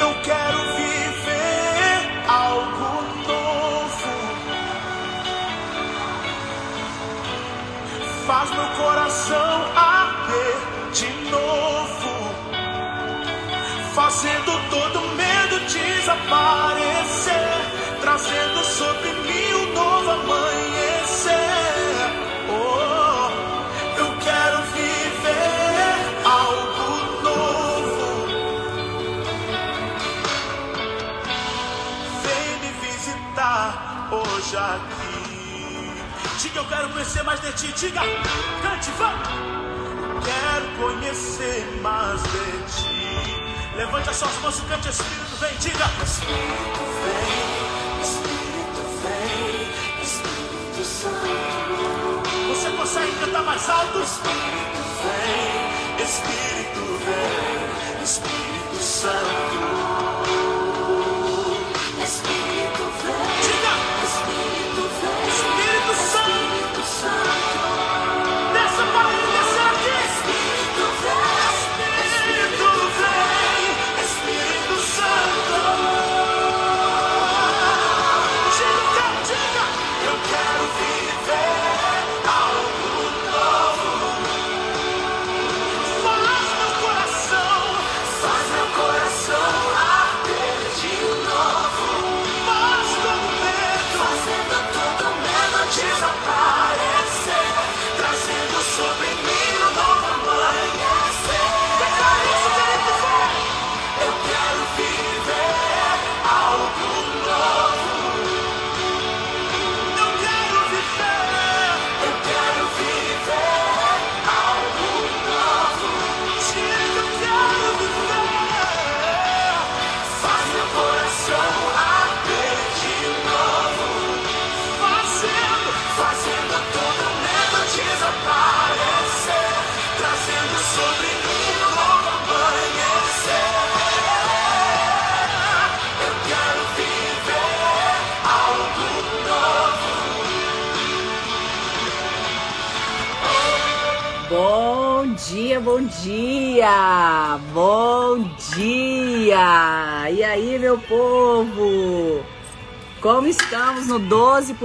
Eu quero viver algo novo. Faz meu coração arder de novo, fazendo todo medo desaparecer, aqui. Diga, eu quero conhecer mais de ti. Diga, cante, vamos. Quero conhecer mais de ti. Levante as suas mãos e cante, Espírito, vem, diga. Espírito, vem, Espírito, vem, Espírito Santo. Você consegue cantar mais alto? Espírito, vem, Espírito, vem, Espírito Santo.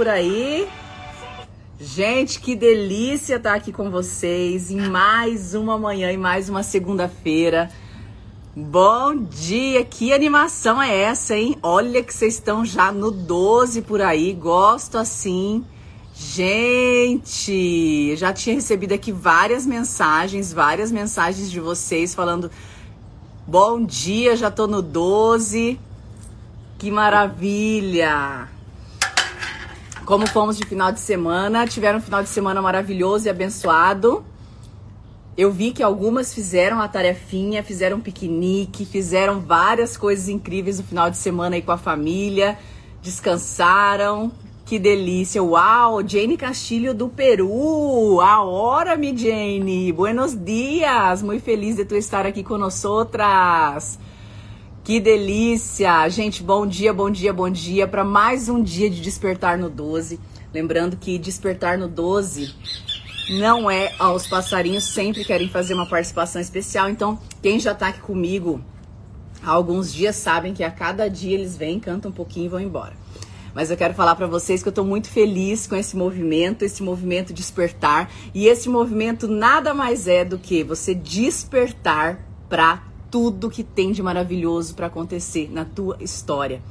Por aí? Gente, que delícia estar aqui com vocês em mais uma manhã e mais uma segunda-feira. Bom dia, que animação é essa, hein? Olha que vocês estão já no 12 por aí, gosto assim. Gente, já tinha recebido aqui várias mensagens, várias mensagens de vocês falando bom dia, já tô no 12. Que maravilha! Como fomos de final de semana, tiveram um final de semana maravilhoso e abençoado. Eu vi que algumas fizeram a tarefinha, fizeram piquenique, fizeram várias coisas incríveis no final de semana aí com a família, descansaram. Que delícia! Uau! Jane Castilho do Peru! A hora, mi Jane! Buenos dias! Muito feliz de tu estar aqui outras. Que delícia! Gente, bom dia, bom dia, bom dia para mais um dia de despertar no 12. Lembrando que despertar no 12 não é, ó, os passarinhos sempre querem fazer uma participação especial, então quem já tá aqui comigo há alguns dias sabem que a cada dia eles vêm, cantam um pouquinho e vão embora. Mas eu quero falar para vocês que eu tô muito feliz com esse movimento, esse movimento despertar, e esse movimento nada mais é do que você despertar para tudo que tem de maravilhoso para acontecer na tua história.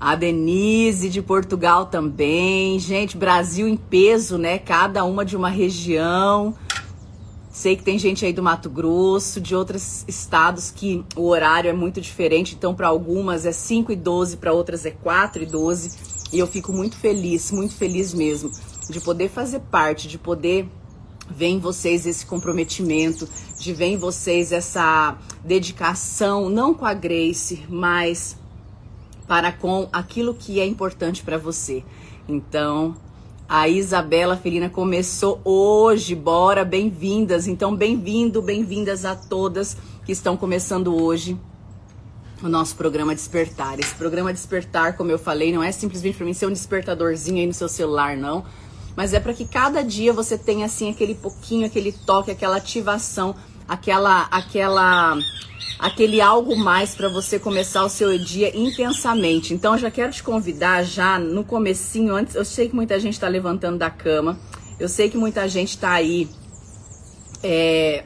A Denise de Portugal também. Gente, Brasil em peso, né? Cada uma de uma região. Sei que tem gente aí do Mato Grosso, de outros estados que o horário é muito diferente. Então, para algumas é 5 e 12, para outras é 4 e 12. E eu fico muito feliz, muito feliz mesmo, de poder fazer parte, de poder ver em vocês esse comprometimento, de ver em vocês essa dedicação, não com a Grace, mas para com aquilo que é importante para você. Então, a Isabela Felina começou hoje, bora, bem-vindas. Então, bem-vindo, bem-vindas a todas que estão começando hoje o nosso programa Despertar. Esse programa Despertar, como eu falei, não é simplesmente para mim ser um despertadorzinho aí no seu celular, não. Mas é para que cada dia você tenha assim aquele pouquinho, aquele toque, aquela ativação, aquela aquela aquele algo mais para você começar o seu dia intensamente. Então eu já quero te convidar já no comecinho antes, eu sei que muita gente está levantando da cama, eu sei que muita gente está aí é,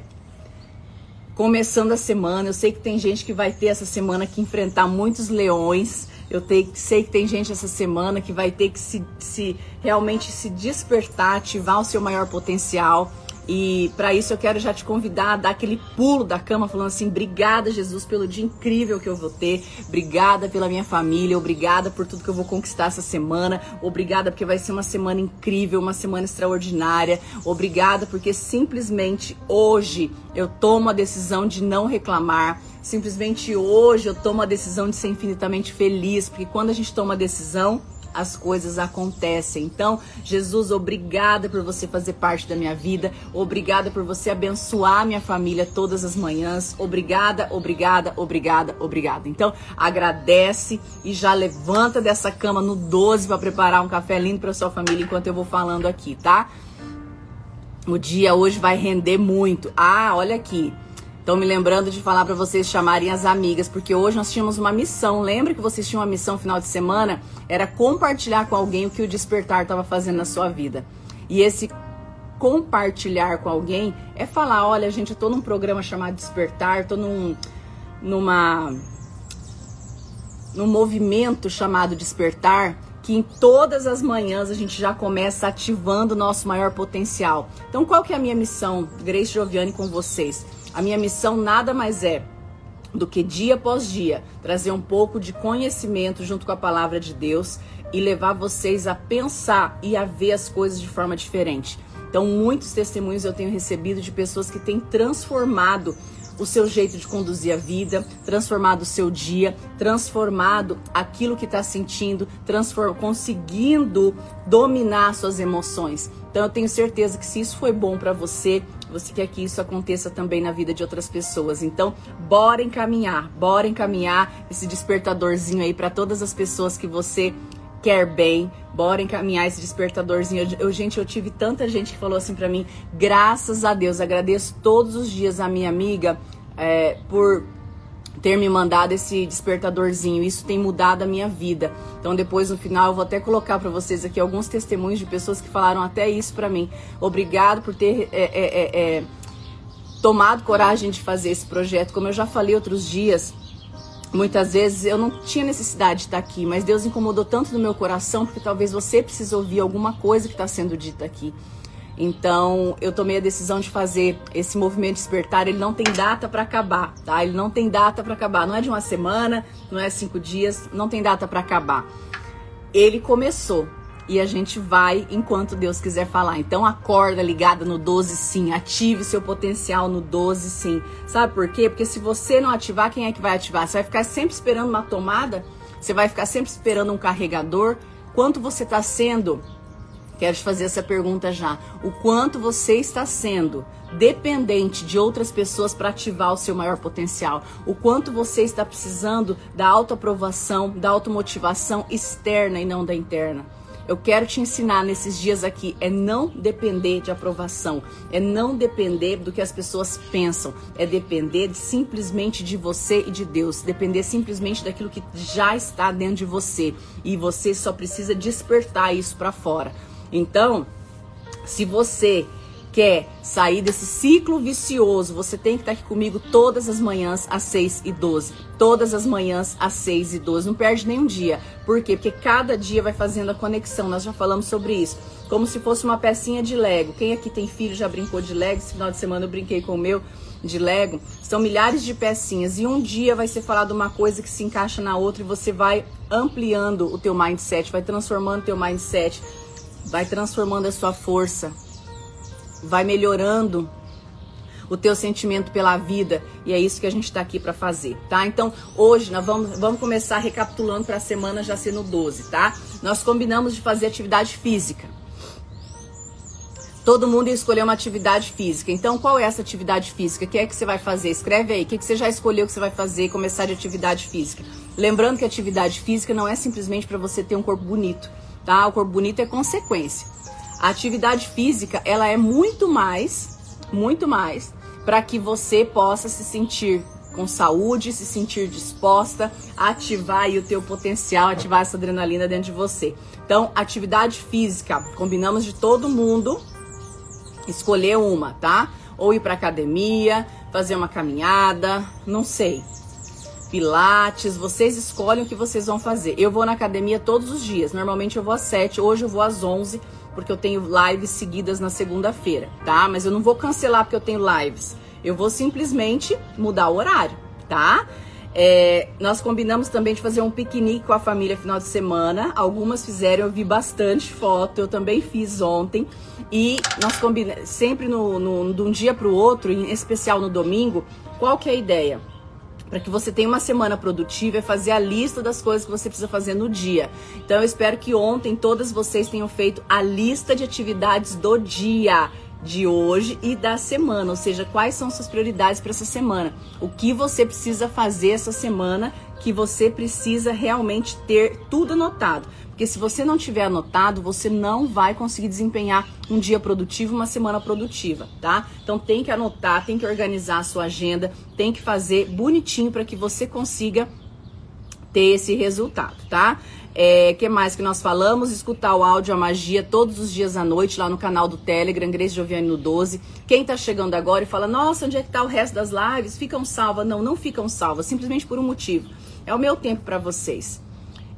começando a semana. Eu sei que tem gente que vai ter essa semana que enfrentar muitos leões. Eu te, sei que tem gente essa semana que vai ter que se, se realmente se despertar, ativar o seu maior potencial. E para isso eu quero já te convidar a dar aquele pulo da cama falando assim: "Obrigada, Jesus, pelo dia incrível que eu vou ter. Obrigada pela minha família, obrigada por tudo que eu vou conquistar essa semana. Obrigada porque vai ser uma semana incrível, uma semana extraordinária. Obrigada porque simplesmente hoje eu tomo a decisão de não reclamar. Simplesmente hoje eu tomo a decisão de ser infinitamente feliz, porque quando a gente toma a decisão, as coisas acontecem. Então, Jesus, obrigada por você fazer parte da minha vida. Obrigada por você abençoar minha família todas as manhãs. Obrigada, obrigada, obrigada, obrigada. Então, agradece e já levanta dessa cama no 12 para preparar um café lindo para sua família enquanto eu vou falando aqui, tá? O dia hoje vai render muito. Ah, olha aqui. Estão me lembrando de falar para vocês chamarem as amigas, porque hoje nós tínhamos uma missão. Lembra que vocês tinham uma missão final de semana? Era compartilhar com alguém o que o despertar estava fazendo na sua vida. E esse compartilhar com alguém é falar: olha, gente, eu tô num programa chamado Despertar, tô num, numa, num movimento chamado Despertar que em todas as manhãs a gente já começa ativando o nosso maior potencial. Então, qual que é a minha missão, Grace Joviane, com vocês? A minha missão nada mais é do que dia após dia trazer um pouco de conhecimento junto com a palavra de Deus e levar vocês a pensar e a ver as coisas de forma diferente. Então, muitos testemunhos eu tenho recebido de pessoas que têm transformado o seu jeito de conduzir a vida, transformado o seu dia, transformado aquilo que está sentindo, conseguindo dominar suas emoções. Então eu tenho certeza que se isso foi bom para você, você quer que isso aconteça também na vida de outras pessoas. Então, bora encaminhar, bora encaminhar esse despertadorzinho aí para todas as pessoas que você quer bem, bora encaminhar esse despertadorzinho. Eu, gente, eu tive tanta gente que falou assim para mim, graças a Deus, agradeço todos os dias a minha amiga é, por ter me mandado esse despertadorzinho. Isso tem mudado a minha vida. Então depois no final eu vou até colocar para vocês aqui alguns testemunhos de pessoas que falaram até isso para mim. Obrigado por ter é, é, é, é, tomado coragem de fazer esse projeto. Como eu já falei outros dias, muitas vezes eu não tinha necessidade de estar aqui, mas Deus incomodou tanto no meu coração porque talvez você precise ouvir alguma coisa que está sendo dita aqui. Então, eu tomei a decisão de fazer esse movimento despertar. Ele não tem data para acabar, tá? Ele não tem data para acabar. Não é de uma semana, não é cinco dias, não tem data para acabar. Ele começou e a gente vai enquanto Deus quiser falar. Então, acorda ligada no 12 sim, ative seu potencial no 12 sim. Sabe por quê? Porque se você não ativar, quem é que vai ativar? Você vai ficar sempre esperando uma tomada? Você vai ficar sempre esperando um carregador? Quanto você está sendo Quero te fazer essa pergunta já. O quanto você está sendo dependente de outras pessoas para ativar o seu maior potencial? O quanto você está precisando da autoaprovação, da automotivação externa e não da interna? Eu quero te ensinar nesses dias aqui é não depender de aprovação, é não depender do que as pessoas pensam, é depender de, simplesmente de você e de Deus, depender simplesmente daquilo que já está dentro de você e você só precisa despertar isso para fora. Então, se você quer sair desse ciclo vicioso, você tem que estar aqui comigo todas as manhãs às 6 e 12. Todas as manhãs às 6 e 12. Não perde nenhum dia. Por quê? Porque cada dia vai fazendo a conexão. Nós já falamos sobre isso. Como se fosse uma pecinha de Lego. Quem aqui tem filho já brincou de Lego? Esse final de semana eu brinquei com o meu de Lego. São milhares de pecinhas. E um dia vai ser falado uma coisa que se encaixa na outra e você vai ampliando o teu mindset, vai transformando o teu mindset vai transformando a sua força, vai melhorando o teu sentimento pela vida e é isso que a gente está aqui para fazer, tá? Então hoje nós vamos, vamos começar recapitulando para a semana já sendo 12, tá? Nós combinamos de fazer atividade física. Todo mundo ia escolher uma atividade física. Então, qual é essa atividade física? O que é que você vai fazer? Escreve aí. O que, é que você já escolheu que você vai fazer começar de atividade física? Lembrando que atividade física não é simplesmente para você ter um corpo bonito tá? O corpo bonito é consequência. A atividade física, ela é muito mais, muito mais para que você possa se sentir com saúde, se sentir disposta, ativar o teu potencial, ativar essa adrenalina dentro de você. Então, atividade física, combinamos de todo mundo escolher uma, tá? Ou ir para academia, fazer uma caminhada, não sei. Pilates, vocês escolhem o que vocês vão fazer. Eu vou na academia todos os dias. Normalmente eu vou às 7, hoje eu vou às 11, porque eu tenho lives seguidas na segunda-feira, tá? Mas eu não vou cancelar porque eu tenho lives. Eu vou simplesmente mudar o horário, tá? É, nós combinamos também de fazer um piquenique com a família final de semana. Algumas fizeram, eu vi bastante foto, eu também fiz ontem. E nós combinamos sempre no, no, de um dia para o outro, em especial no domingo, qual que é a ideia? Para que você tenha uma semana produtiva é fazer a lista das coisas que você precisa fazer no dia. Então eu espero que ontem todas vocês tenham feito a lista de atividades do dia de hoje e da semana, ou seja, quais são suas prioridades para essa semana, o que você precisa fazer essa semana, que você precisa realmente ter tudo anotado. Porque se você não tiver anotado, você não vai conseguir desempenhar um dia produtivo, uma semana produtiva, tá? Então tem que anotar, tem que organizar a sua agenda, tem que fazer bonitinho para que você consiga ter esse resultado, tá? É, que mais que nós falamos? Escutar o áudio A Magia todos os dias à noite lá no canal do Telegram, Grace Joviane no 12. Quem tá chegando agora e fala, nossa, onde é que tá o resto das lives? Ficam salvas? Não, não ficam salvas, simplesmente por um motivo. É o meu tempo para vocês.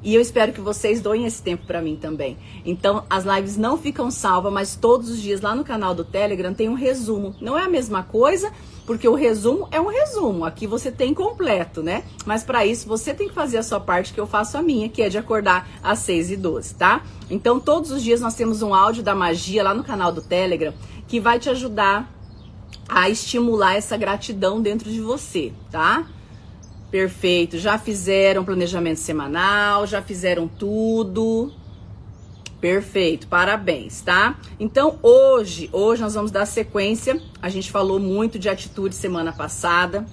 E eu espero que vocês doem esse tempo para mim também. Então, as lives não ficam salvas, mas todos os dias lá no canal do Telegram tem um resumo. Não é a mesma coisa, porque o resumo é um resumo. Aqui você tem completo, né? Mas para isso você tem que fazer a sua parte, que eu faço a minha, que é de acordar às 6 e 12, tá? Então, todos os dias nós temos um áudio da magia lá no canal do Telegram que vai te ajudar a estimular essa gratidão dentro de você, tá? Perfeito. Já fizeram planejamento semanal, já fizeram tudo. Perfeito, parabéns, tá? Então hoje, hoje nós vamos dar sequência. A gente falou muito de atitude semana passada.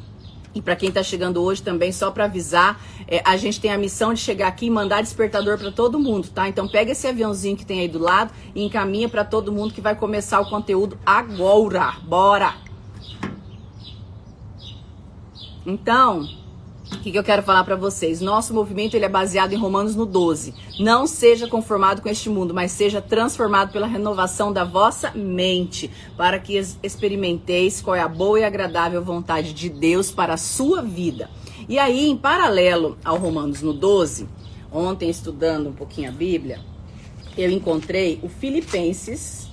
E para quem está chegando hoje também, só para avisar, é, a gente tem a missão de chegar aqui e mandar despertador para todo mundo, tá? Então pega esse aviãozinho que tem aí do lado e encaminha para todo mundo que vai começar o conteúdo agora. Bora! Então, o que, que, eu quero falar para vocês? Nosso movimento ele é baseado em Romanos no 12. Não seja conformado com este mundo, mas seja transformado pela renovação da vossa mente, para que experimenteis qual é a boa e agradável vontade de Deus para a sua vida. E aí, em paralelo ao Romanos no 12, ontem estudando um pouquinho a Bíblia, eu encontrei o Filipenses.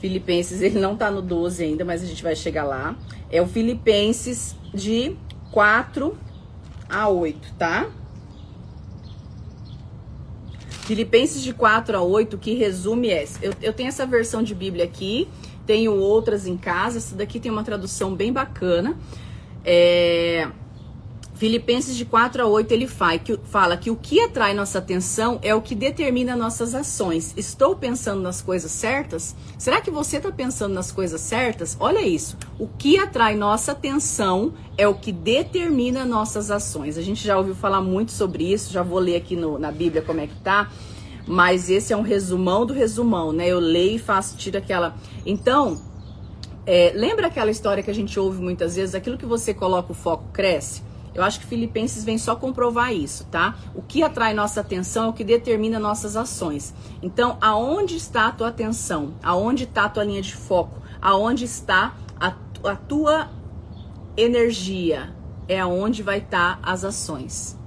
Filipenses, ele não tá no 12 ainda, mas a gente vai chegar lá. É o Filipenses de 4 a 8, tá? Filipenses de 4 a 8, que resume é. Eu, eu tenho essa versão de Bíblia aqui, tenho outras em casa. Essa daqui tem uma tradução bem bacana. É, Filipenses de 4 a 8 ele fala que o que atrai nossa atenção é o que determina nossas ações. Estou pensando nas coisas certas? Será que você está pensando nas coisas certas? Olha isso. O que atrai nossa atenção é o que determina nossas ações. A gente já ouviu falar muito sobre isso, já vou ler aqui no, na Bíblia como é que tá. Mas esse é um resumão do resumão, né? Eu leio e faço, tiro aquela. Então, é, lembra aquela história que a gente ouve muitas vezes? Aquilo que você coloca o foco cresce? Eu acho que Filipenses vem só comprovar isso, tá? O que atrai nossa atenção é o que determina nossas ações. Então, aonde está a tua atenção? Aonde está a tua linha de foco? Aonde está a, a tua energia? É aonde vai estar tá as ações.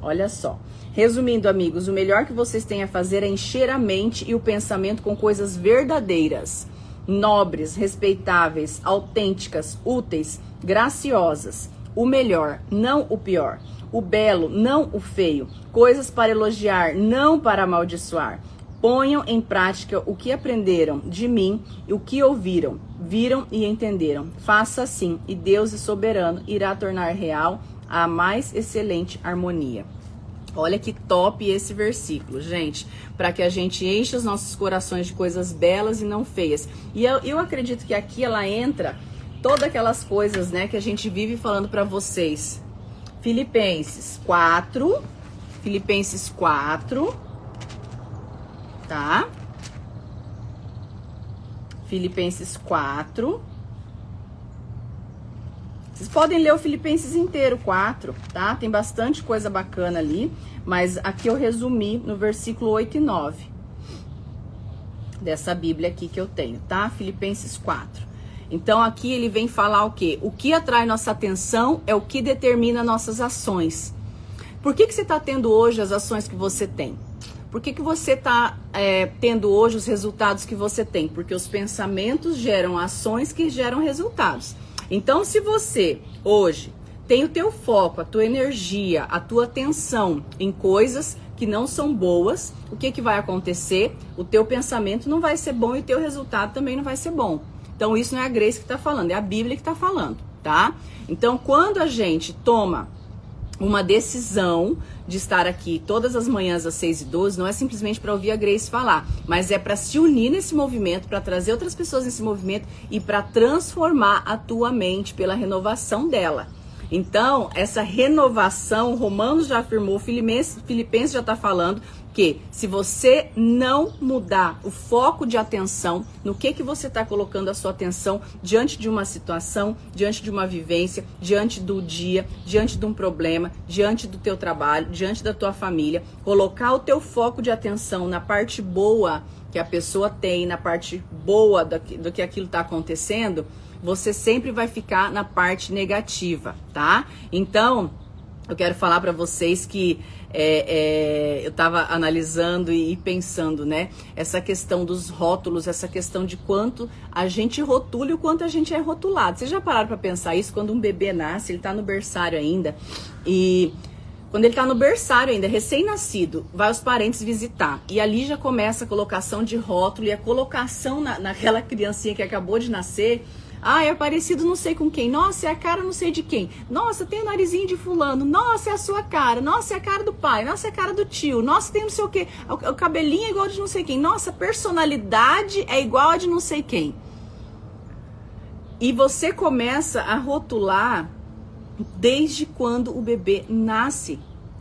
Olha só. Resumindo, amigos, o melhor que vocês têm a fazer é encher a mente e o pensamento com coisas verdadeiras, nobres, respeitáveis, autênticas, úteis, graciosas o melhor, não o pior, o belo, não o feio, coisas para elogiar, não para amaldiçoar. Ponham em prática o que aprenderam de mim e o que ouviram, viram e entenderam. Faça assim, e Deus soberano irá tornar real a mais excelente harmonia. Olha que top esse versículo, gente, para que a gente encha os nossos corações de coisas belas e não feias. E eu, eu acredito que aqui ela entra todas aquelas coisas, né, que a gente vive falando para vocês. Filipenses 4, Filipenses 4, tá? Filipenses 4. Vocês podem ler o Filipenses inteiro, 4, tá? Tem bastante coisa bacana ali, mas aqui eu resumi no versículo 8 e 9 dessa Bíblia aqui que eu tenho, tá? Filipenses 4. Então aqui ele vem falar o quê? O que atrai nossa atenção é o que determina nossas ações. Por que, que você está tendo hoje as ações que você tem? Por que, que você está é, tendo hoje os resultados que você tem? Porque os pensamentos geram ações que geram resultados. Então, se você hoje tem o teu foco, a tua energia, a tua atenção em coisas que não são boas, o que, que vai acontecer? O teu pensamento não vai ser bom e o teu resultado também não vai ser bom. Então, isso não é a Grace que está falando, é a Bíblia que está falando, tá? Então, quando a gente toma uma decisão de estar aqui todas as manhãs às 6 e 12 não é simplesmente para ouvir a Grace falar, mas é para se unir nesse movimento, para trazer outras pessoas nesse movimento e para transformar a tua mente pela renovação dela. Então, essa renovação, Romanos já afirmou, Filipenses, já está falando, que se você não mudar o foco de atenção no que que você está colocando a sua atenção diante de uma situação, diante de uma vivência, diante do dia, diante de um problema, diante do teu trabalho, diante da tua família, colocar o teu foco de atenção na parte boa que a pessoa tem, na parte boa do que, do que aquilo está acontecendo, você sempre vai ficar na parte negativa, tá? Então, eu quero falar para vocês que é, é, eu estava analisando e, pensando, né? Essa questão dos rótulos, essa questão de quanto a gente rotula e o quanto a gente é rotulado. Vocês já pararam para pensar isso? Quando um bebê nasce, ele está no berçário ainda e quando ele está no berçário ainda, recém-nascido, vai os parentes visitar. E ali já começa a colocação de rótulo e a colocação na, naquela criancinha que acabou de nascer ah, é parecido não sei com quem. Nossa, é a cara não sei de quem. Nossa, tem o narizinho de fulano. Nossa, é a sua cara. Nossa, é a cara do pai. Nossa, é a cara do tio. Nossa, tem não sei o quê. O, o cabelinho é igual de não sei quem. Nossa, personalidade é igual a de não sei quem. E você começa a rotular desde quando o bebê nasce.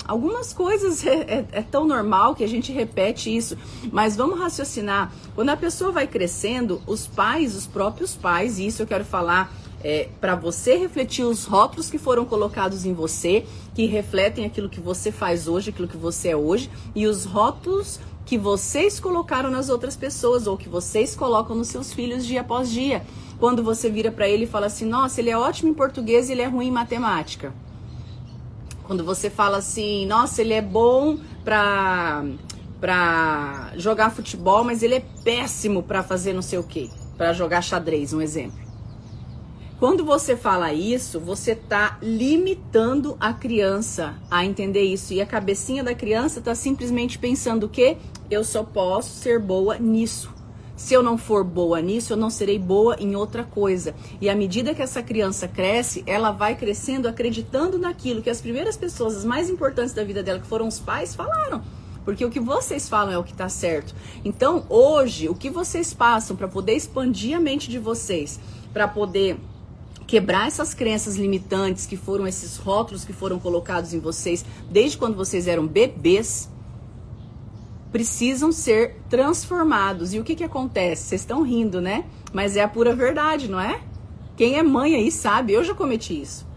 Algumas coisas é, é, é, tão normal que a gente repete isso, mas vamos raciocinar. Quando a pessoa vai crescendo, os pais, os próprios pais, e isso eu quero falar é, para você refletir os rótulos que foram colocados em você, que refletem aquilo que você faz hoje, aquilo que você é hoje, e os rótulos que vocês colocaram nas outras pessoas ou que vocês colocam nos seus filhos dia após dia. Quando você vira para ele e fala assim: "Nossa, ele é ótimo em português e ele é ruim em matemática". Quando você fala assim, nossa, ele é bom pra, pra jogar futebol, mas ele é péssimo para fazer não sei o quê, para jogar xadrez, um exemplo. Quando você fala isso, você está limitando a criança a entender isso. E a cabecinha da criança está simplesmente pensando o quê? Eu só posso ser boa nisso. Se eu não for boa nisso, eu não serei boa em outra coisa. E à medida que essa criança cresce, ela vai crescendo acreditando naquilo que as primeiras pessoas, as mais importantes da vida dela, que foram os pais, falaram. Porque o que vocês falam é o que está certo. Então, hoje, o que vocês passam para poder expandir a mente de vocês, para poder quebrar essas crenças limitantes que foram esses rótulos que foram colocados em vocês desde quando vocês eram bebês, precisam ser transformados. E o que, que acontece? Vocês estão rindo, né? Mas é a pura verdade, não é? Quem é mãe aí sabe, eu já cometi isso.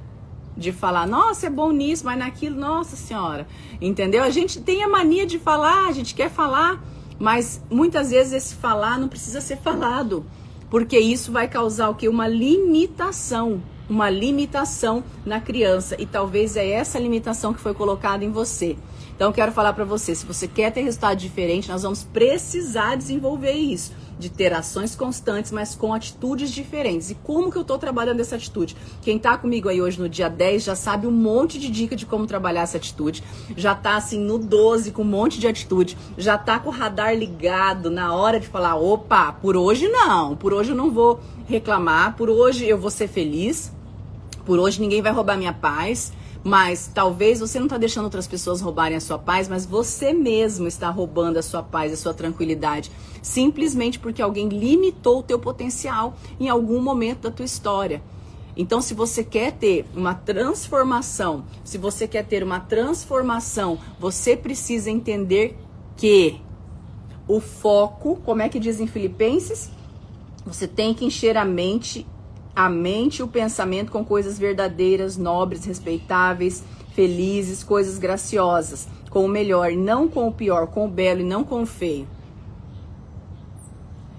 De falar, nossa, é bom nisso, mas naquilo, nossa senhora. Entendeu? A gente tem a mania de falar, a gente quer falar, mas muitas vezes esse falar não precisa ser falado. Porque isso vai causar o que? Uma limitação. Uma limitação na criança. E talvez é essa limitação que foi colocada em você. Então eu quero falar para você, se você quer ter resultado diferente, nós vamos precisar desenvolver isso, de ter ações constantes, mas com atitudes diferentes. E como que eu estou trabalhando essa atitude? Quem está comigo aí hoje no dia 10 já sabe um monte de dica de como trabalhar essa atitude. Já está assim no 12 com um monte de atitude, já está com o radar ligado na hora de falar, opa, por hoje não, por hoje eu não vou reclamar, por hoje eu vou ser feliz. Por hoje ninguém vai roubar minha paz. Mas talvez você não está deixando outras pessoas roubarem a sua paz, mas você mesmo está roubando a sua paz, a sua tranquilidade, simplesmente porque alguém limitou o teu potencial em algum momento da tua história. Então, se você quer ter uma transformação, se você quer ter uma transformação, você precisa entender que o foco, como é que diz em Filipenses? Você tem que encher a mente, a mente e o pensamento com coisas verdadeiras, nobres, respeitáveis, felizes, coisas graciosas, com o melhor, não com o pior, com o belo e não com o feio.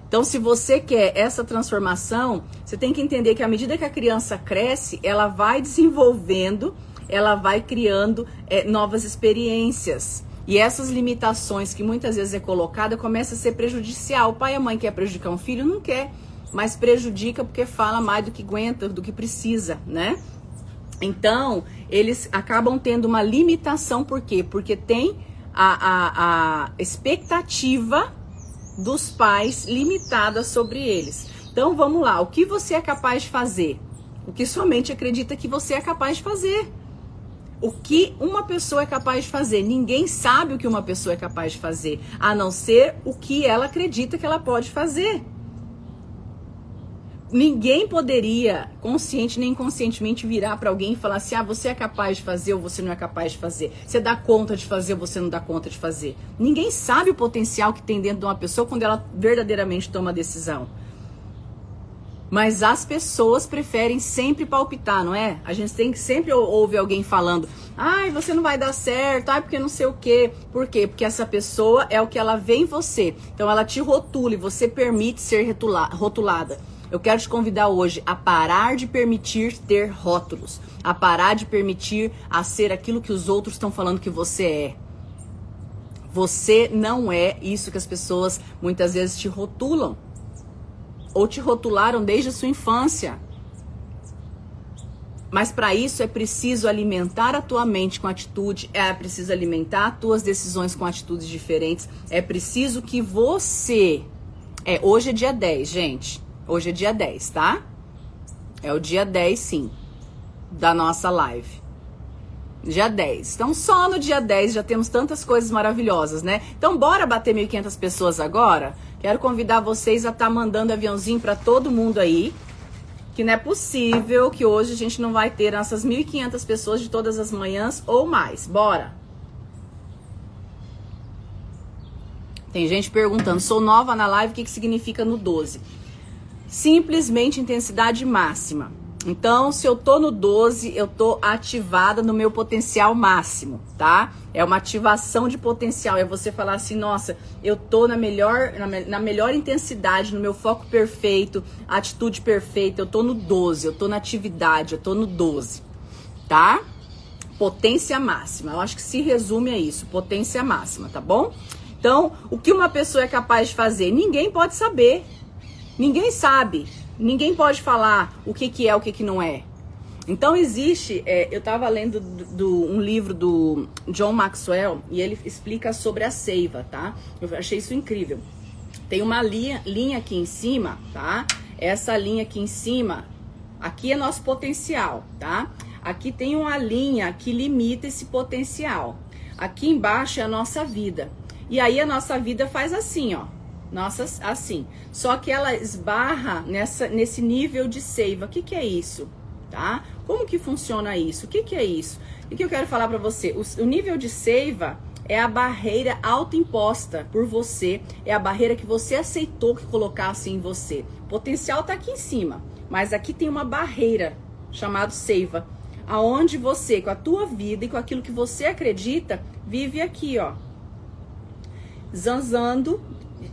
Então, se você quer essa transformação, você tem que entender que à medida que a criança cresce, ela vai desenvolvendo, ela vai criando é, novas experiências. E essas limitações que muitas vezes é colocada começa a ser prejudicial. O pai e a mãe quer prejudicar um filho, não quer, mas prejudica porque fala mais do que aguenta, do que precisa, né? Então, eles acabam tendo uma limitação, por quê? Porque tem a, a, a expectativa dos pais limitada sobre eles. Então vamos lá, o que você é capaz de fazer? O que somente acredita que você é capaz de fazer. O que uma pessoa é capaz de fazer? Ninguém sabe o que uma pessoa é capaz de fazer, a não ser o que ela acredita que ela pode fazer ninguém poderia, consciente nem inconscientemente, virar para alguém e falar assim: ah, você é capaz de fazer ou você não é capaz de fazer. Você dá conta de fazer ou você não dá conta de fazer. Ninguém sabe o potencial que tem dentro de uma pessoa quando ela verdadeiramente toma a decisão. Mas as pessoas preferem sempre palpitar, não é? A gente tem que sempre ouvir alguém falando: ai, você não vai dar certo, ai, porque não sei o quê. Por quê? Porque essa pessoa é o que ela vê em você. Então ela te rotula e você permite ser rotulada. Eu quero te convidar hoje a parar de permitir ter rótulos, a parar de permitir a ser aquilo que os outros estão falando que você é. Você não é isso que as pessoas muitas vezes te rotulam ou te rotularam desde a sua infância. Mas para isso é preciso alimentar a tua mente com atitude, é preciso alimentar as tuas decisões com atitudes diferentes, é preciso que você é, hoje é dia 10, gente. Hoje é dia 10, tá? É o dia 10, sim, da nossa live. Dia 10. Então, só no dia 10 já temos tantas coisas maravilhosas, né? Então, bora bater 1.500 pessoas agora? Quero convidar vocês a estar tá mandando aviãozinho para todo mundo aí. Que não é possível que hoje a gente não vai ter essas 1.500 pessoas de todas as manhãs ou mais. Bora! Tem gente perguntando, sou nova na live, o que, que significa no 12? Simplesmente intensidade máxima. Então, se eu tô no 12, eu tô ativada no meu potencial máximo, tá? É uma ativação de potencial. É você falar assim, nossa, eu tô na melhor, na, na melhor intensidade, no meu foco perfeito, atitude perfeita. Eu tô no 12, eu tô na atividade, eu tô no 12, tá? Potência máxima. Eu acho que se resume a isso, potência máxima, tá bom? Então, o que uma pessoa é capaz de fazer? Ninguém pode saber. Ninguém sabe, ninguém pode falar o que, que é, o que, que não é. Então existe, é, eu estava lendo do, do, um livro do John Maxwell e ele explica sobre a seiva, tá? Eu achei isso incrível. Tem uma linha, linha aqui em cima, tá? Essa linha aqui em cima, aqui é nosso potencial, tá? Aqui tem uma linha que limita esse potencial. Aqui embaixo é a nossa vida. E aí a nossa vida faz assim, ó. Nossa, assim. Só que ela esbarra nessa, nesse nível de seiva. O que, que é isso? Tá? Como que funciona isso? O que, que é isso? O que eu quero falar para você? O, o nível de seiva é a barreira autoimposta por você, é a barreira que você aceitou que colocasse em você. O potencial está aqui em cima, mas aqui tem uma barreira chamada seiva, aonde você, com a tua vida e com aquilo que você acredita, vive aqui, ó, zanzando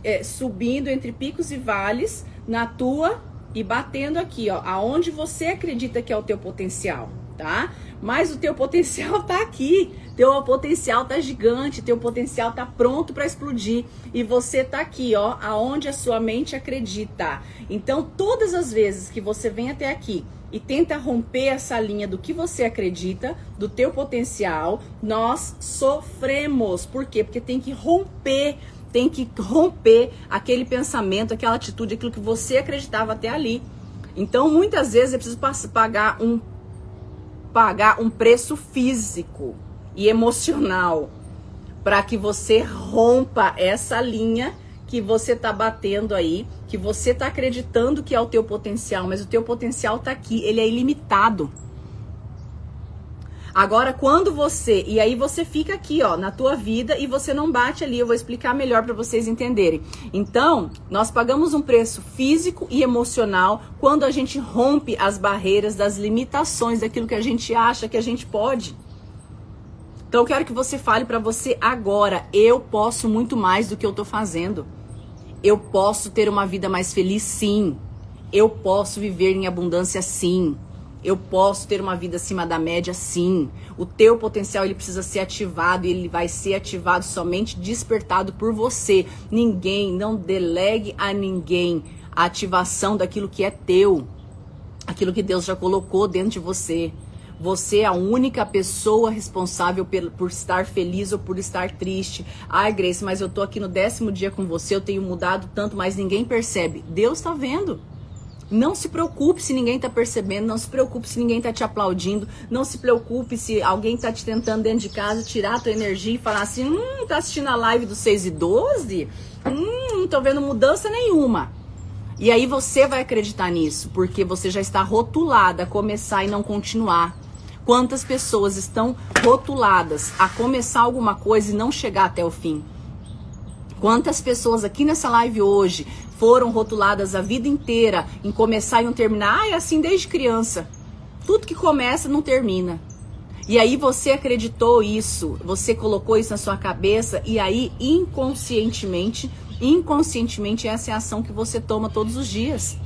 é, subindo entre picos e vales na tua e batendo aqui, ó, aonde você acredita que é o teu potencial, tá? Mas o teu potencial tá aqui. Teu potencial tá gigante, teu potencial tá pronto para explodir e você tá aqui, ó, aonde a sua mente acredita. Então, todas as vezes que você vem até aqui e tenta romper essa linha do que você acredita, do teu potencial, nós sofremos. Por quê? Porque tem que romper tem que romper aquele pensamento, aquela atitude, aquilo que você acreditava até ali. Então, muitas vezes é preciso pagar um pagar um preço físico e emocional para que você rompa essa linha que você tá batendo aí, que você tá acreditando que é o teu potencial, mas o teu potencial tá aqui, ele é ilimitado. Agora, quando você. E aí você fica aqui, ó, na tua vida e você não bate ali. Eu vou explicar melhor para vocês entenderem. Então, nós pagamos um preço físico e emocional quando a gente rompe as barreiras das limitações daquilo que a gente acha que a gente pode. Então, eu quero que você fale para você agora: eu posso muito mais do que eu tô fazendo. Eu posso ter uma vida mais feliz, sim. Eu posso viver em abundância, sim. Eu posso ter uma vida acima da média, sim. O teu potencial ele precisa ser ativado e ele vai ser ativado somente despertado por você. Ninguém, não delegue a ninguém a ativação daquilo que é teu, aquilo que Deus já colocou dentro de você. Você é a única pessoa responsável por, estar feliz ou por estar triste. Ai, Grace, mas eu tô aqui no décimo dia com você, eu tenho mudado tanto, mas ninguém percebe. Deus tá vendo. Não se preocupe se ninguém está percebendo, não se preocupe se ninguém está te aplaudindo, não se preocupe se alguém está te tentando dentro de casa tirar a tua energia e falar assim: hum, tá assistindo a live do 6 e 12? Hum, não tô vendo mudança nenhuma. E aí você vai acreditar nisso, porque você já está rotulada a começar e não continuar. Quantas pessoas estão rotuladas a começar alguma coisa e não chegar até o fim? Quantas pessoas aqui nessa live hoje foram rotuladas a vida inteira em começar e não terminar. Ah, é assim desde criança. Tudo que começa não termina. E aí você acreditou isso, você colocou isso na sua cabeça e aí inconscientemente, inconscientemente essa é a ação que você toma todos os dias.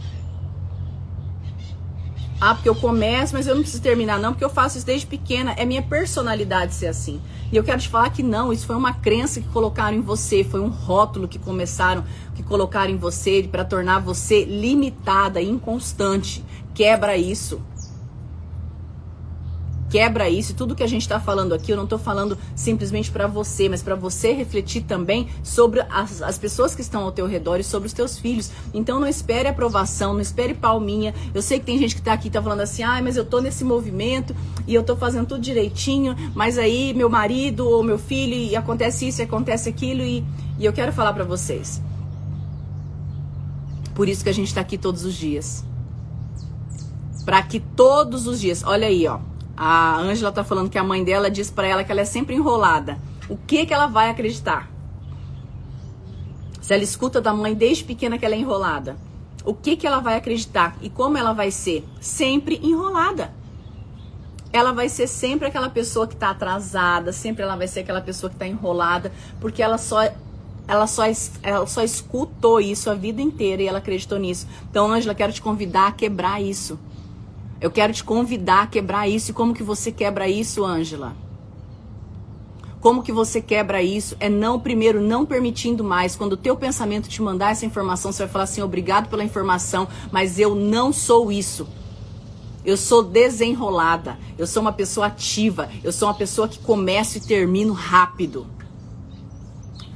Ah, porque eu começo, mas eu não preciso terminar, não, porque eu faço isso desde pequena. É minha personalidade ser assim. E eu quero te falar que não, isso foi uma crença que colocaram em você, foi um rótulo que começaram, que colocaram em você para tornar você limitada, inconstante. Quebra isso quebra isso. Tudo que a gente está falando aqui, eu não estou falando simplesmente para você, mas para você refletir também sobre as, as pessoas que estão ao teu redor e sobre os teus filhos. Então não espere aprovação, não espere palminha. Eu sei que tem gente que está aqui tá falando assim, ah, mas eu tô nesse movimento e eu tô fazendo tudo direitinho, mas aí meu marido ou meu filho e acontece isso, e acontece aquilo e, e eu quero falar para vocês. Por isso que a gente está aqui todos os dias. Para que todos os dias, olha aí, ó, a Ângela tá falando que a mãe dela diz para ela que ela é sempre enrolada. O que que ela vai acreditar? Se ela escuta da mãe desde pequena que ela é enrolada, o que que ela vai acreditar e como ela vai ser? Sempre enrolada. Ela vai ser sempre aquela pessoa que está atrasada, sempre ela vai ser aquela pessoa que está enrolada, porque ela só ela só, ela só escutou isso a vida inteira e ela acreditou nisso. Então, Ângela, quero te convidar a quebrar isso. Eu quero te convidar a quebrar isso. E como que você quebra isso, Ângela? Como que você quebra isso? É não, primeiro, não permitindo mais. Quando o teu pensamento te mandar essa informação, você vai falar assim, obrigado pela informação, mas eu não sou isso. Eu sou desenrolada. Eu sou uma pessoa ativa. Eu sou uma pessoa que começa e termino rápido.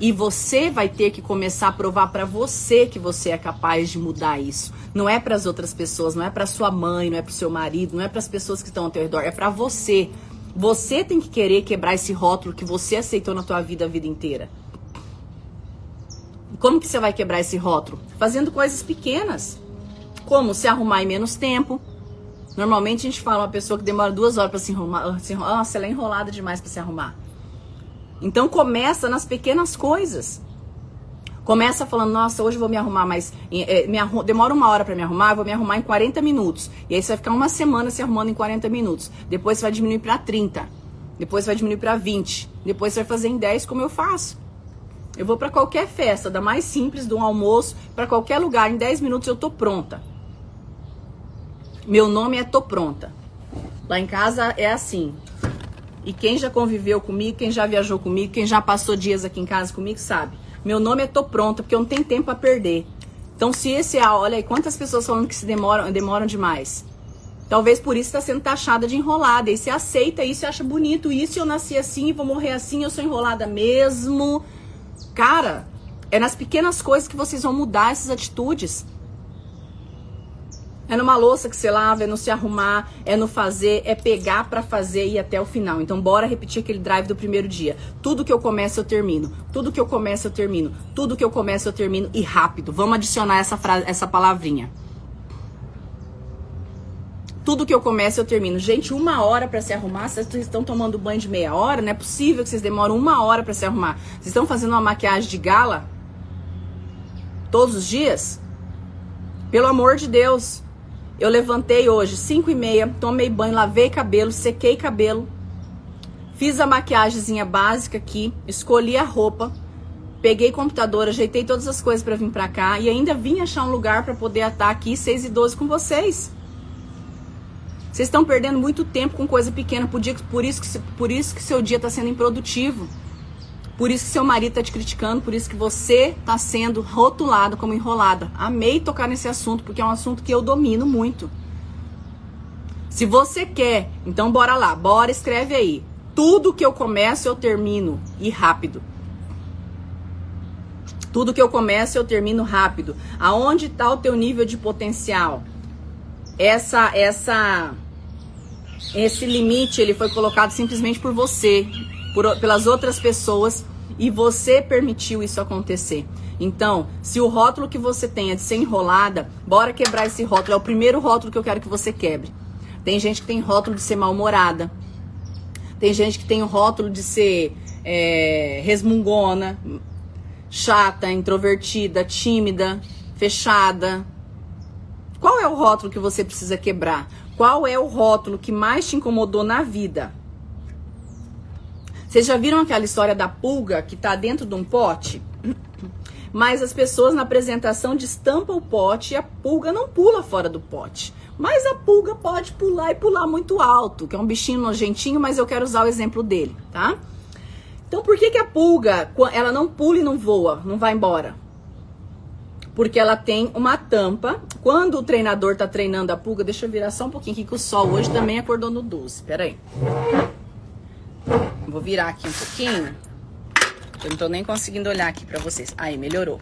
E você vai ter que começar a provar para você que você é capaz de mudar isso. Não é para as outras pessoas, não é para sua mãe, não é para seu marido, não é para as pessoas que estão ao teu redor, é para você. Você tem que querer quebrar esse rótulo que você aceitou na tua vida a vida inteira. Como que você vai quebrar esse rótulo? Fazendo coisas pequenas. Como se arrumar em menos tempo. Normalmente a gente fala uma pessoa que demora duas horas para se arrumar. Se, nossa, ela é enrolada demais para se arrumar. Então começa nas pequenas coisas. Começa falando, nossa, hoje vou me arrumar, mas é, me arrum... demora uma hora para me arrumar, vou me arrumar em 40 minutos. E aí você vai ficar uma semana se arrumando em 40 minutos. Depois você vai diminuir para 30. Depois você vai diminuir para 20. Depois você vai fazer em 10 como eu faço. Eu vou para qualquer festa, da mais simples, do almoço, para qualquer lugar, em 10 minutos eu tô pronta. Meu nome é Tô Pronta. Lá em casa é assim. E quem já conviveu comigo, quem já viajou comigo, quem já passou dias aqui em casa comigo, sabe. Meu nome é Tô Pronta, porque eu não tenho tempo a perder. Então, se esse é, olha aí, quantas pessoas falando que se demoram, demoram demais. Talvez por isso está sendo taxada de enrolada. E você aceita isso e acha bonito isso. Eu nasci assim vou morrer assim, eu sou enrolada mesmo. Cara, é nas pequenas coisas que vocês vão mudar essas atitudes. É numa louça que você lava, é no se arrumar, é no fazer, é pegar para fazer e ir até o final. Então bora repetir aquele drive do primeiro dia. Tudo que eu começo eu termino. Tudo que eu começo eu termino. Tudo que eu começo eu termino e rápido. Vamos adicionar essa frase, essa palavrinha. Tudo que eu começo eu termino. Gente, uma hora para se arrumar. Vocês estão tomando banho de meia hora? Não é possível que vocês demoram uma hora para se arrumar. Vocês estão fazendo uma maquiagem de gala todos os dias? Pelo amor de Deus. Eu levantei hoje, 5 e meia, tomei banho, lavei cabelo, sequei cabelo, fiz a maquiagemzinha básica aqui, escolhi a roupa, peguei computador, ajeitei todas as coisas para vir para cá e ainda vim achar um lugar para poder estar aqui 6 e 12 com vocês. Vocês estão perdendo muito tempo com coisa pequena, por, por, isso, que, por isso que seu dia está sendo improdutivo. Por isso que seu marido está te criticando, por isso que você está sendo rotulado como enrolada. Amei tocar nesse assunto, porque é um assunto que eu domino muito. Se você quer, então bora lá, bora, escreve aí. Tudo que eu começo, eu termino. E rápido. Tudo que eu começo, eu termino rápido. Aonde está o teu nível de potencial? Essa, essa, esse limite, ele foi colocado simplesmente por você, por, pelas outras pessoas e você permitiu isso acontecer. Então, se o rótulo que você tem é de ser enrolada, bora quebrar esse rótulo. É o primeiro rótulo que eu quero que você quebre. Tem gente que tem rótulo de ser mal-humorada. Tem gente que tem o rótulo de ser é, resmungona, chata, introvertida, tímida, fechada. Qual é o rótulo que você precisa quebrar? Qual é o rótulo que mais te incomodou na vida? Vocês já viram aquela história da pulga que está dentro de um pote? Mas as pessoas na apresentação destampam o pote e a pulga não pula fora do pote. Mas a pulga pode pular e pular muito alto, que é um bichinho nojentinho, mas eu quero usar o exemplo dele, tá? Então por que, que a pulga, ela não pula e não voa, não vai embora? Porque ela tem uma tampa. Quando o treinador tá treinando a pulga, deixa eu virar só um pouquinho aqui que o sol hoje também acordou no 12. Pera aí. Vou virar aqui um pouquinho. Eu não tô nem conseguindo olhar aqui pra vocês. Aí, melhorou.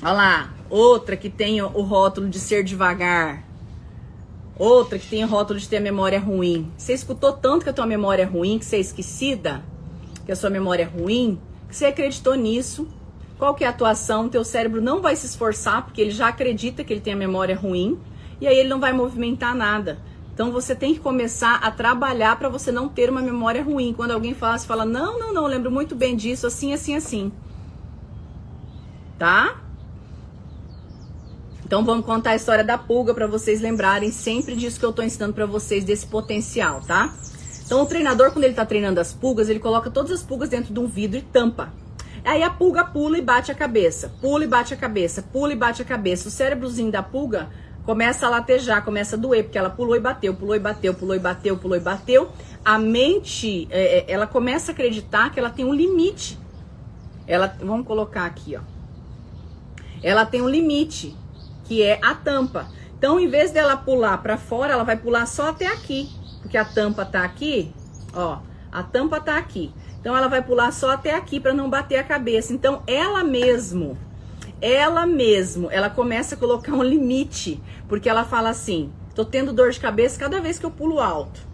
Olha lá, outra que tem o rótulo de ser devagar. Outra que tem o rótulo de ter a memória ruim. Você escutou tanto que a tua memória é ruim, que você é esquecida, que a sua memória é ruim, que você acreditou nisso. Qual que é a atuação? Teu cérebro não vai se esforçar, porque ele já acredita que ele tem a memória ruim e aí ele não vai movimentar nada. Então você tem que começar a trabalhar para você não ter uma memória ruim. Quando alguém fala, você fala: "Não, não, não, lembro muito bem disso, assim, assim, assim". Tá? Então vamos contar a história da pulga para vocês lembrarem sempre disso que eu tô ensinando para vocês desse potencial, tá? Então o treinador quando ele tá treinando as pulgas, ele coloca todas as pulgas dentro de um vidro e tampa. Aí a pulga pula e bate a cabeça, pula e bate a cabeça, pula e bate a cabeça. O cérebrozinho da pulga começa a latejar, começa a doer, porque ela pulou e bateu, pulou e bateu, pulou e bateu, pulou e bateu. A mente, é, é, ela começa a acreditar que ela tem um limite. Ela, vamos colocar aqui, ó. Ela tem um limite, que é a tampa. Então, em vez dela pular para fora, ela vai pular só até aqui, porque a tampa tá aqui, ó. A tampa tá aqui. Então, ela vai pular só até aqui para não bater a cabeça. Então, ela mesmo ela mesmo, ela começa a colocar um limite, porque ela fala assim: tô tendo dor de cabeça cada vez que eu pulo alto.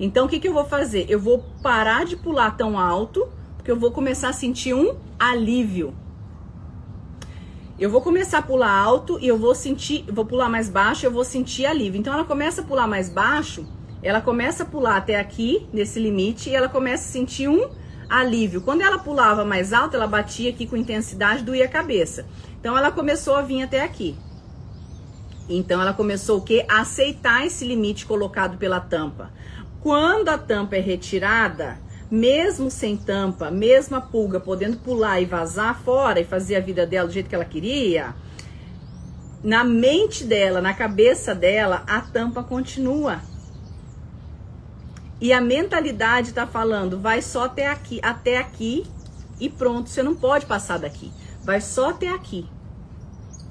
Então o que, que eu vou fazer? Eu vou parar de pular tão alto, porque eu vou começar a sentir um alívio. Eu vou começar a pular alto e eu vou sentir, vou pular mais baixo, eu vou sentir alívio. Então ela começa a pular mais baixo, ela começa a pular até aqui, nesse limite, e ela começa a sentir um alívio. Quando ela pulava mais alto, ela batia aqui com intensidade, doía a cabeça. Então ela começou a vir até aqui. Então ela começou o quê? A aceitar esse limite colocado pela tampa. Quando a tampa é retirada, mesmo sem tampa, mesmo a pulga podendo pular e vazar fora e fazer a vida dela do jeito que ela queria, na mente dela, na cabeça dela, a tampa continua. E a mentalidade está falando, vai só até aqui, até aqui e pronto, você não pode passar daqui. Vai só até aqui.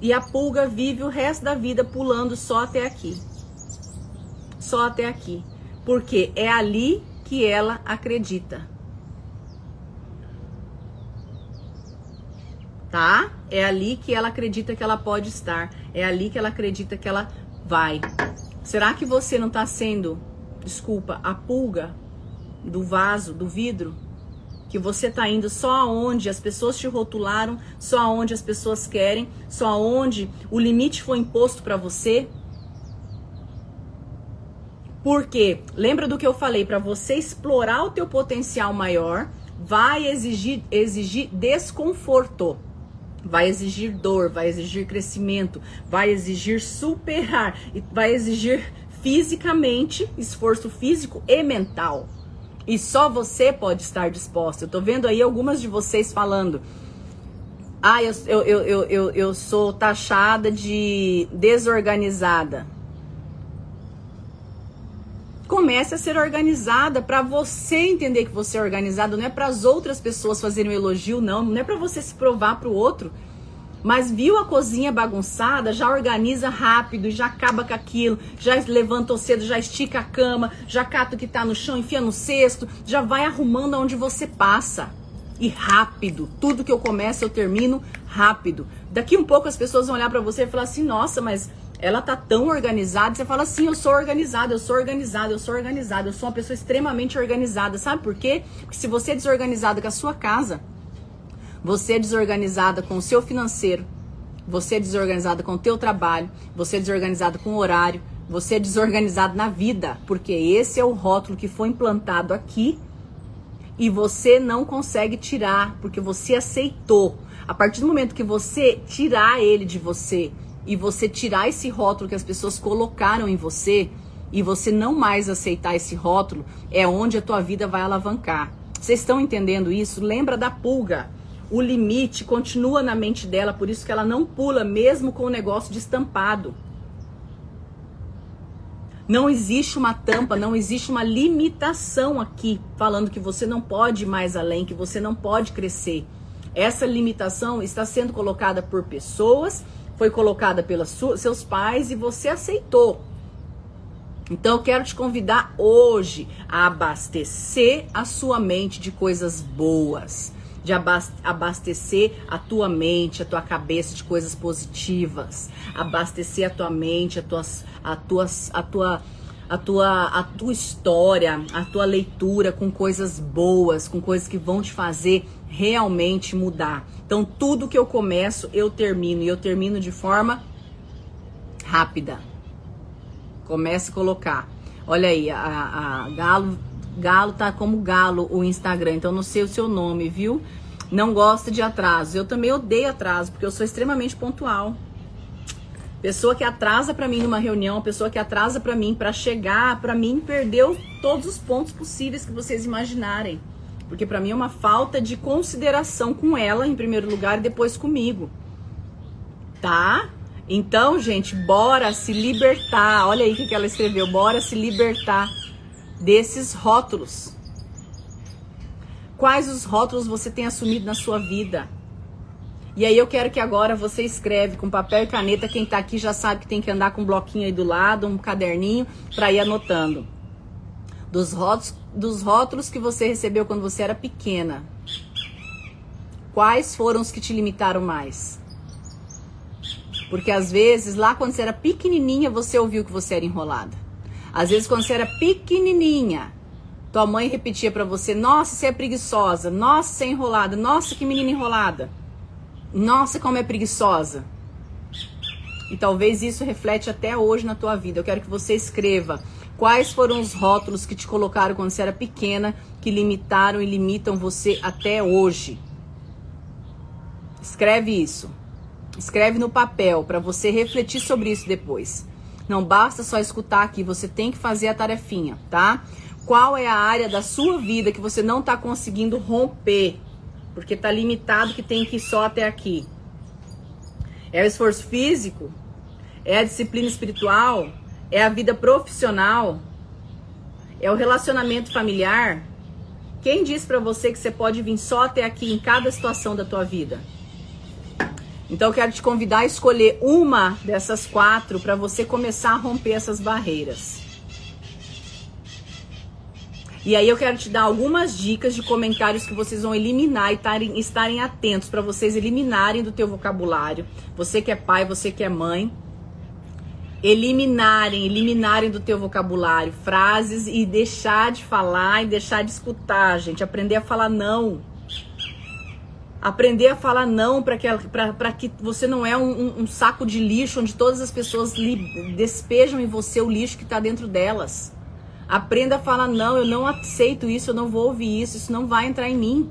E a pulga vive o resto da vida pulando só até aqui. Só até aqui. Porque é ali que ela acredita. Tá? É ali que ela acredita que ela pode estar. É ali que ela acredita que ela vai. Será que você não está sendo desculpa, a pulga do vaso, do vidro. que você tá indo só aonde as pessoas te rotularam, só aonde as pessoas querem, só aonde o limite foi imposto para você? Porque lembra do que eu falei para você explorar o teu potencial maior, vai exigir exigir desconforto. Vai exigir dor, vai exigir crescimento, vai exigir superar vai exigir fisicamente, esforço físico e mental. E só você pode estar disposta. Eu tô vendo aí algumas de vocês falando. Ah, eu, eu, eu, eu, eu sou taxada de desorganizada. Comece a ser organizada para você entender que você é organizada, não é para as outras pessoas fazerem um elogio, não, não é para você se provar para o outro. Mas viu a cozinha bagunçada, já organiza rápido, já acaba com aquilo, já levantou cedo, já estica a cama, já cata o que tá no chão, enfia no cesto, já vai arrumando onde você passa. E rápido, tudo que eu começo eu termino rápido. Daqui um pouco as pessoas vão olhar para você e falar assim: "Nossa, mas ela tá tão organizada". Você fala assim: "Eu sou organizada, eu sou organizada, eu sou organizada, eu sou uma pessoa extremamente organizada". Sabe por quê? Porque se você é desorganizada com a sua casa, você é desorganizada com o seu financeiro, você é desorganizada com o teu trabalho, você é desorganizada com o horário, você é desorganizado na vida, porque esse é o rótulo que foi implantado aqui e você não consegue tirar, porque você aceitou. A partir do momento que você tirar ele de você e você tirar esse rótulo que as pessoas colocaram em você e você não mais aceitar esse rótulo, é onde a tua vida vai alavancar. Vocês estão entendendo isso? Lembra da pulga o limite continua na mente dela, por isso que ela não pula mesmo com o negócio de estampado. Não existe uma tampa, não existe uma limitação aqui falando que você não pode ir mais além, que você não pode crescer. Essa limitação está sendo colocada por pessoas, foi colocada pelos seus pais e você aceitou. Então eu quero te convidar hoje a abastecer a sua mente de coisas boas de abastecer a tua mente, a tua cabeça de coisas positivas, abastecer a tua mente, a tuas, a tuas, a tua a tua, a tua história, a tua leitura com coisas boas, com coisas que vão te fazer realmente mudar. Então, tudo que eu começo, eu termino. E eu termino de forma rápida. Comece a colocar. Olha aí, a, a Galo Galo tá como Galo o Instagram, então não sei o seu nome, viu? Não gosta de atraso. Eu também odeio atraso, porque eu sou extremamente pontual. Pessoa que atrasa para mim numa reunião, pessoa que atrasa para mim para chegar, para mim perdeu todos os pontos possíveis que vocês imaginarem. Porque para mim é uma falta de consideração com ela em primeiro lugar e depois comigo. Tá? Então, gente, bora se libertar. Olha aí o que ela escreveu. Bora se libertar desses rótulos. Quais os rótulos você tem assumido na sua vida? E aí eu quero que agora você escreve com papel e caneta. Quem tá aqui já sabe que tem que andar com um bloquinho aí do lado, um caderninho para ir anotando. Dos rótulos, dos rótulos que você recebeu quando você era pequena. Quais foram os que te limitaram mais? Porque às vezes, lá quando você era pequenininha, você ouviu que você era enrolada. Às vezes, quando você era pequenininha, tua mãe repetia para você: Nossa, você é preguiçosa. Nossa, você é enrolada. Nossa, que menina enrolada. Nossa, como é preguiçosa. E talvez isso reflete até hoje na tua vida. Eu quero que você escreva quais foram os rótulos que te colocaram quando você era pequena, que limitaram e limitam você até hoje. Escreve isso. Escreve no papel para você refletir sobre isso depois. Não basta só escutar aqui, você tem que fazer a tarefinha, tá? Qual é a área da sua vida que você não está conseguindo romper? Porque está limitado que tem que ir só até aqui. É o esforço físico? É a disciplina espiritual? É a vida profissional? É o relacionamento familiar? Quem diz para você que você pode vir só até aqui em cada situação da tua vida? Então eu quero te convidar a escolher uma dessas quatro para você começar a romper essas barreiras. E aí eu quero te dar algumas dicas de comentários que vocês vão eliminar e tarem, estarem atentos para vocês eliminarem do teu vocabulário. Você que é pai, você que é mãe. eliminarem, eliminarem do teu vocabulário frases e deixar de falar e deixar de escutar, gente. Aprender a falar não. Aprender a falar não para que, que você não é um, um, saco de lixo onde todas as pessoas despejam em você o lixo que está dentro delas. Aprenda a falar não, eu não aceito isso, eu não vou ouvir isso, isso não vai entrar em mim.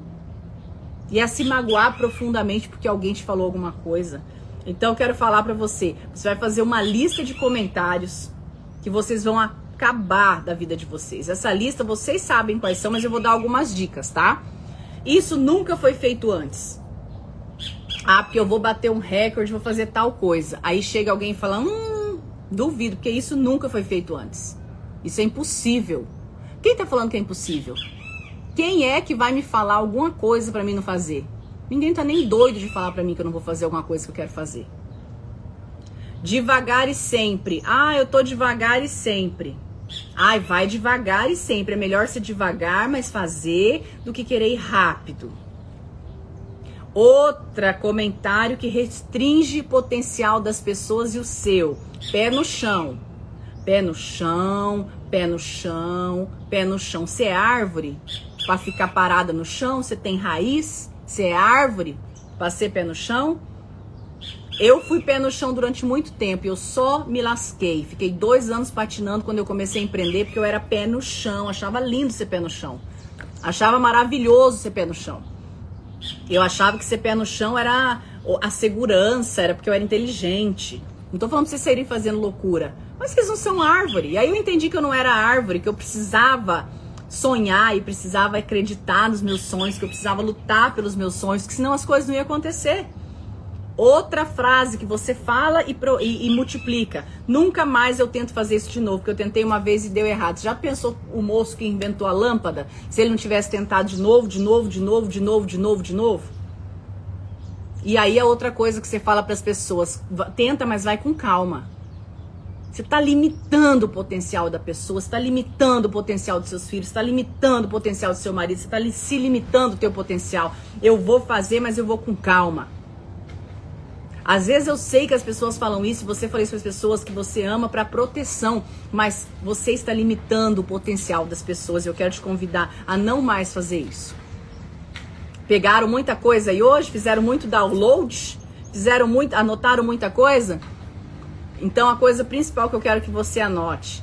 E a se magoar profundamente porque alguém te falou alguma coisa. Então eu quero falar para você, você vai fazer uma lista de comentários que vocês vão acabar da vida de vocês. Essa lista vocês sabem quais são, mas eu vou dar algumas dicas, tá? Isso nunca foi feito antes. Ah, porque eu vou bater um recorde, vou fazer tal coisa. Aí chega alguém e fala: "Hum, duvido, porque isso nunca foi feito antes. Isso é impossível." Quem tá falando que é impossível? Quem é que vai me falar alguma coisa para mim não fazer? Ninguém tá nem doido de falar para mim que eu não vou fazer alguma coisa que eu quero fazer. Devagar e sempre. Ah, eu tô devagar e sempre. Ai, vai devagar e sempre. É melhor ser devagar, mas fazer do que querer ir rápido. Outra comentário que restringe o potencial das pessoas e o seu. Pé no chão. Pé no chão, pé no chão, pé no chão. Você é árvore para ficar parada no chão? Você tem raiz? Você é árvore para ser pé no chão? Eu fui pé no chão durante muito tempo eu só me lasquei. Fiquei dois anos patinando quando eu comecei a empreender porque eu era pé no chão. Achava lindo ser pé no chão. Achava maravilhoso ser pé no chão. Eu achava que ser pé no chão era a segurança, era porque eu era inteligente. Não tô falando pra vocês saírem fazendo loucura. Mas eles não são árvore. E aí eu entendi que eu não era árvore, que eu precisava sonhar e precisava acreditar nos meus sonhos, que eu precisava lutar pelos meus sonhos, que senão as coisas não iam acontecer. Outra frase que você fala e, pro, e, e, multiplica. Nunca mais eu tento fazer isso de novo, porque eu tentei uma vez e deu errado. Já pensou o moço que inventou a lâmpada? Se ele não tivesse tentado de novo, de novo, de novo, de novo, de novo, de novo? E aí a outra coisa que você fala para as pessoas: tenta, mas vai com calma. Você está limitando o potencial da pessoa, está limitando o potencial dos seus filhos, está limitando o potencial do seu marido, você está se limitando o teu potencial. Eu vou fazer, mas eu vou com calma. Às vezes eu sei que as pessoas falam isso, você fala isso para as pessoas que você ama para proteção, mas você está limitando o potencial das pessoas. Eu quero te convidar a não mais fazer isso. Pegaram muita coisa e hoje fizeram muito download, fizeram muito, anotaram muita coisa. Então a coisa principal que eu quero que você anote: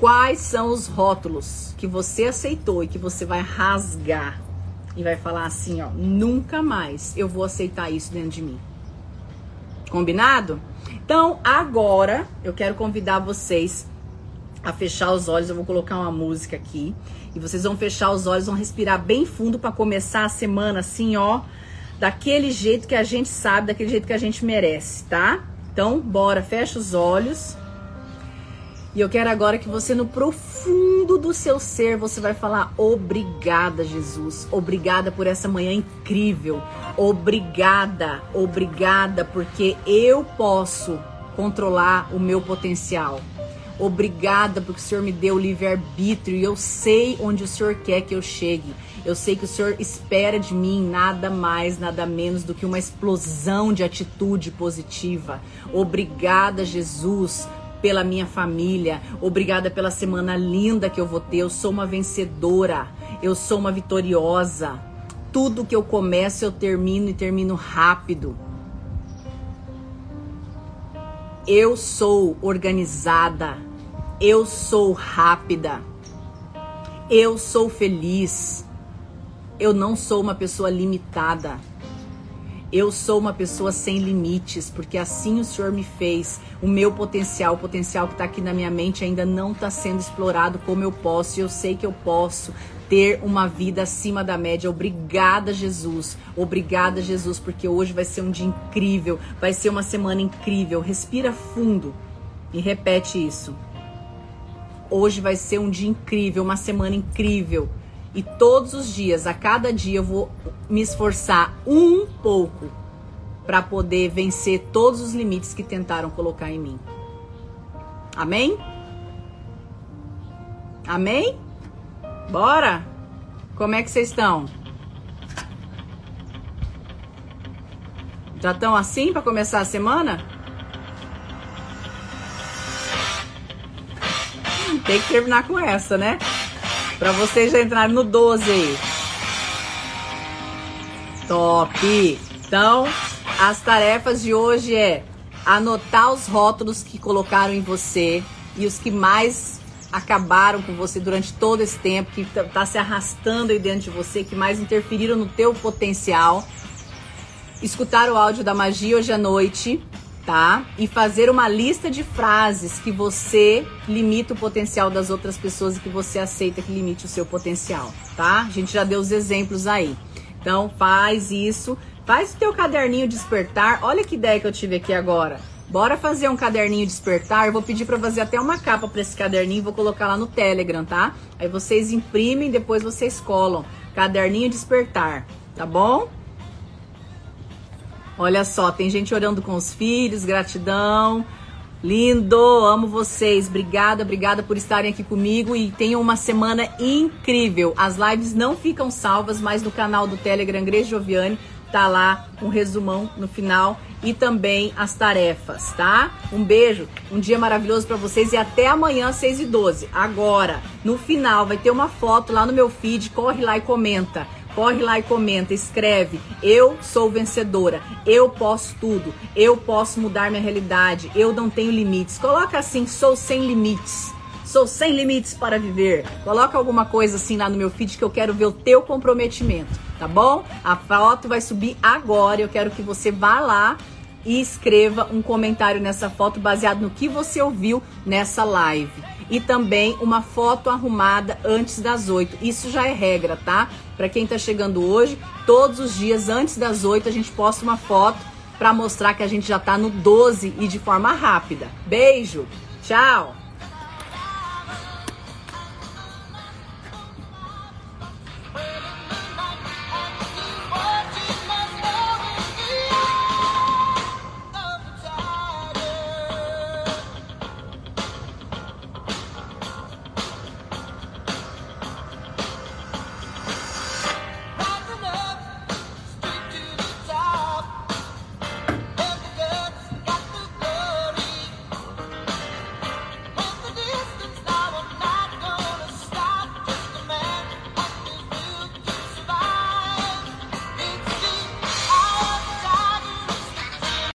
quais são os rótulos que você aceitou e que você vai rasgar e vai falar assim, ó, nunca mais eu vou aceitar isso dentro de mim. Combinado? Então, agora eu quero convidar vocês a fechar os olhos. Eu vou colocar uma música aqui e vocês vão fechar os olhos, vão respirar bem fundo para começar a semana assim, ó, daquele jeito que a gente sabe, daquele jeito que a gente merece, tá? Então, bora, fecha os olhos. E eu quero agora que você, no profundo do seu ser, você vai falar: Obrigada, Jesus. Obrigada por essa manhã incrível. Obrigada, obrigada, porque eu posso controlar o meu potencial. Obrigada porque o Senhor me deu livre-arbítrio e eu sei onde o Senhor quer que eu chegue. Eu sei que o Senhor espera de mim nada mais, nada menos do que uma explosão de atitude positiva. Obrigada, Jesus, pela minha família. Obrigada pela semana linda que eu vou ter. Eu sou uma vencedora. Eu sou uma vitoriosa. Tudo que eu começo, eu termino e termino rápido. Eu sou organizada. Eu sou rápida. Eu sou feliz. Eu não sou uma pessoa limitada. Eu sou uma pessoa sem limites, porque assim o Senhor me fez. O meu potencial, o potencial que está aqui na minha mente ainda não está sendo explorado como eu posso. E eu sei que eu posso ter uma vida acima da média. Obrigada, Jesus. Obrigada, Jesus, porque hoje vai ser um dia incrível, vai ser uma semana incrível. Respira fundo e repete isso. Hoje vai ser um dia incrível, uma semana incrível. E todos os dias, a cada dia, eu vou me esforçar um pouco para poder vencer todos os limites que tentaram colocar em mim. Amém? Amém? Bora? Como é que vocês estão? Já estão assim para começar a semana? Tem que terminar com essa, né? Pra vocês já entrarem no 12 aí. Top! Então, as tarefas de hoje é anotar os rótulos que colocaram em você e os que mais acabaram com você durante todo esse tempo, que tá, tá se arrastando aí dentro de você, que mais interferiram no teu potencial. Escutar o áudio da magia hoje à noite, tá? E fazer uma lista de frases que você limita o potencial das outras pessoas e que você aceita que limite o seu potencial, tá? A gente já deu os exemplos aí. Então faz isso, faz o teu caderninho despertar. Olha que ideia que eu tive aqui agora. Bora fazer um caderninho despertar. Eu vou pedir para fazer até uma capa para esse caderninho, vou colocar lá no Telegram, tá? Aí vocês imprimem, depois vocês colam. Caderninho despertar, tá bom? Olha só, tem gente orando com os filhos, gratidão. Lindo, amo vocês. Obrigada, obrigada por estarem aqui comigo e tenham uma semana incrível. As lives não ficam salvas, mas no canal do Telegram Grace Joviane tá lá um resumão no final e também as tarefas, tá? Um beijo, um dia maravilhoso para vocês e até amanhã, 6 e 12. Agora, no final, vai ter uma foto lá no meu feed, corre lá e comenta. Corre lá e comenta, escreve. Eu sou vencedora. Eu posso tudo. Eu posso mudar minha realidade. Eu não tenho limites. Coloca assim, sou sem limites. Sou sem limites para viver. Coloca alguma coisa assim lá no meu feed que eu quero ver o teu comprometimento, tá bom? A foto vai subir agora. Eu quero que você vá lá e escreva um comentário nessa foto baseado no que você ouviu nessa live. E também uma foto arrumada antes das 8. Isso já é regra, tá? Para quem tá chegando hoje, todos os dias antes das 8 a gente posta uma foto para mostrar que a gente já tá no 12 e de forma rápida. Beijo. Tchau.